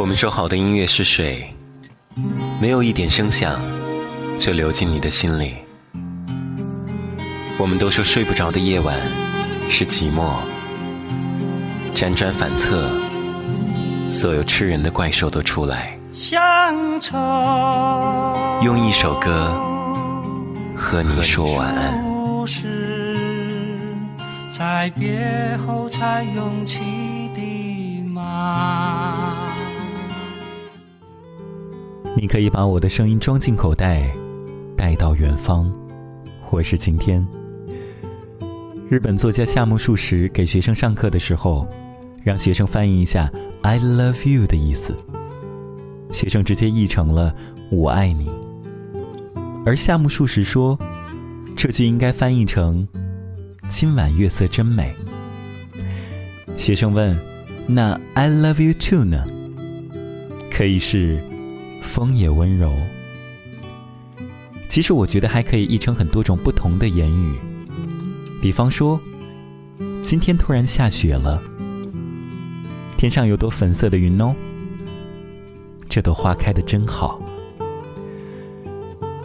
我们说好的音乐是水，没有一点声响就流进你的心里。我们都说睡不着的夜晚是寂寞，辗转反侧，所有吃人的怪兽都出来。乡愁，用一首歌和你说晚安。在别后才涌起你可以把我的声音装进口袋，带到远方。我是晴天。日本作家夏目漱石给学生上课的时候，让学生翻译一下 “I love you” 的意思。学生直接译成了“我爱你”，而夏目漱石说，这句应该翻译成“今晚月色真美”。学生问：“那 I love you too 呢？”可以是“风也温柔”。其实我觉得还可以译成很多种不同的言语。比方说，今天突然下雪了，天上有朵粉色的云哦，这朵花开的真好。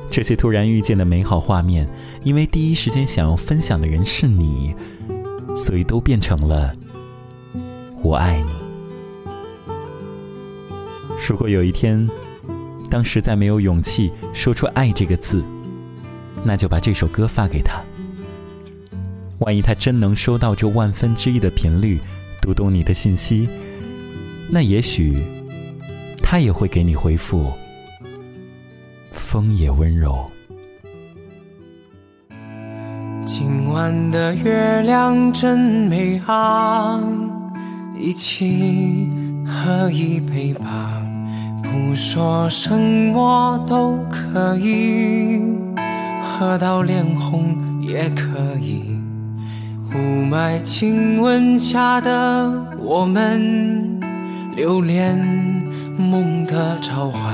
这些突然遇见的美好画面，因为第一时间想要分享的人是你，所以都变成了我爱你。如果有一天，当实在没有勇气说出“爱”这个字，那就把这首歌发给他。万一他真能收到这万分之一的频率，读懂你的信息，那也许他也会给你回复。风也温柔。今晚的月亮真美啊，一起喝一杯吧，不说什么都可以，喝到脸红也可以。雾霾亲吻下的我们，留恋梦的召唤，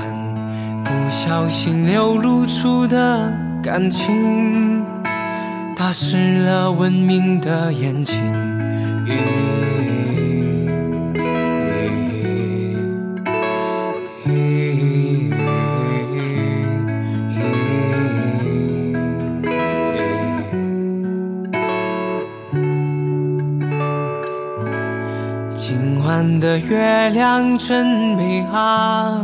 不小心流露出的感情，打湿了文明的眼睛。今的月亮真美啊，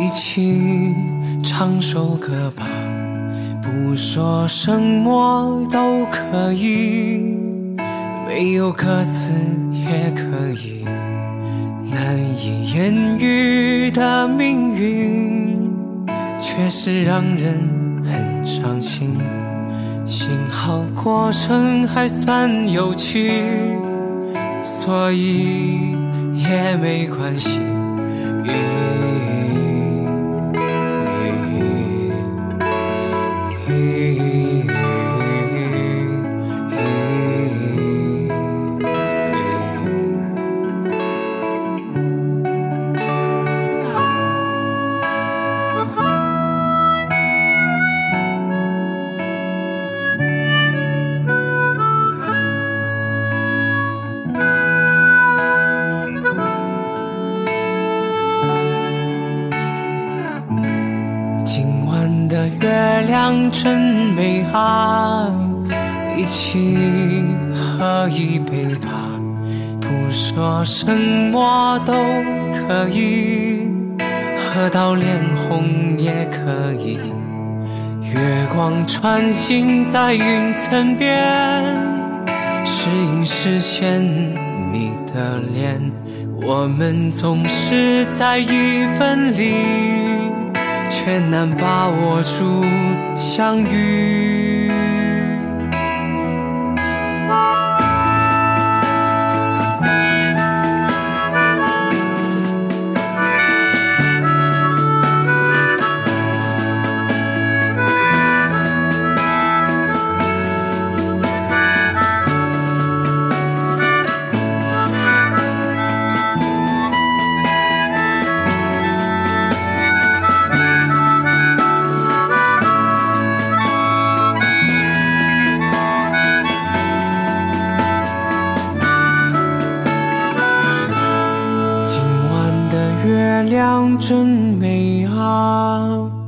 一起唱首歌吧，不说什么都可以，没有歌词也可以，难以言喻的命运，确实让人很伤心。幸好过程还算有趣。所以也没关系。真美啊，一起喝一杯吧，不说什么都可以，喝到脸红也可以。月光穿行在云层边，时隐时现你的脸，我们总是在一分离。却难把握住相遇。亮真美啊。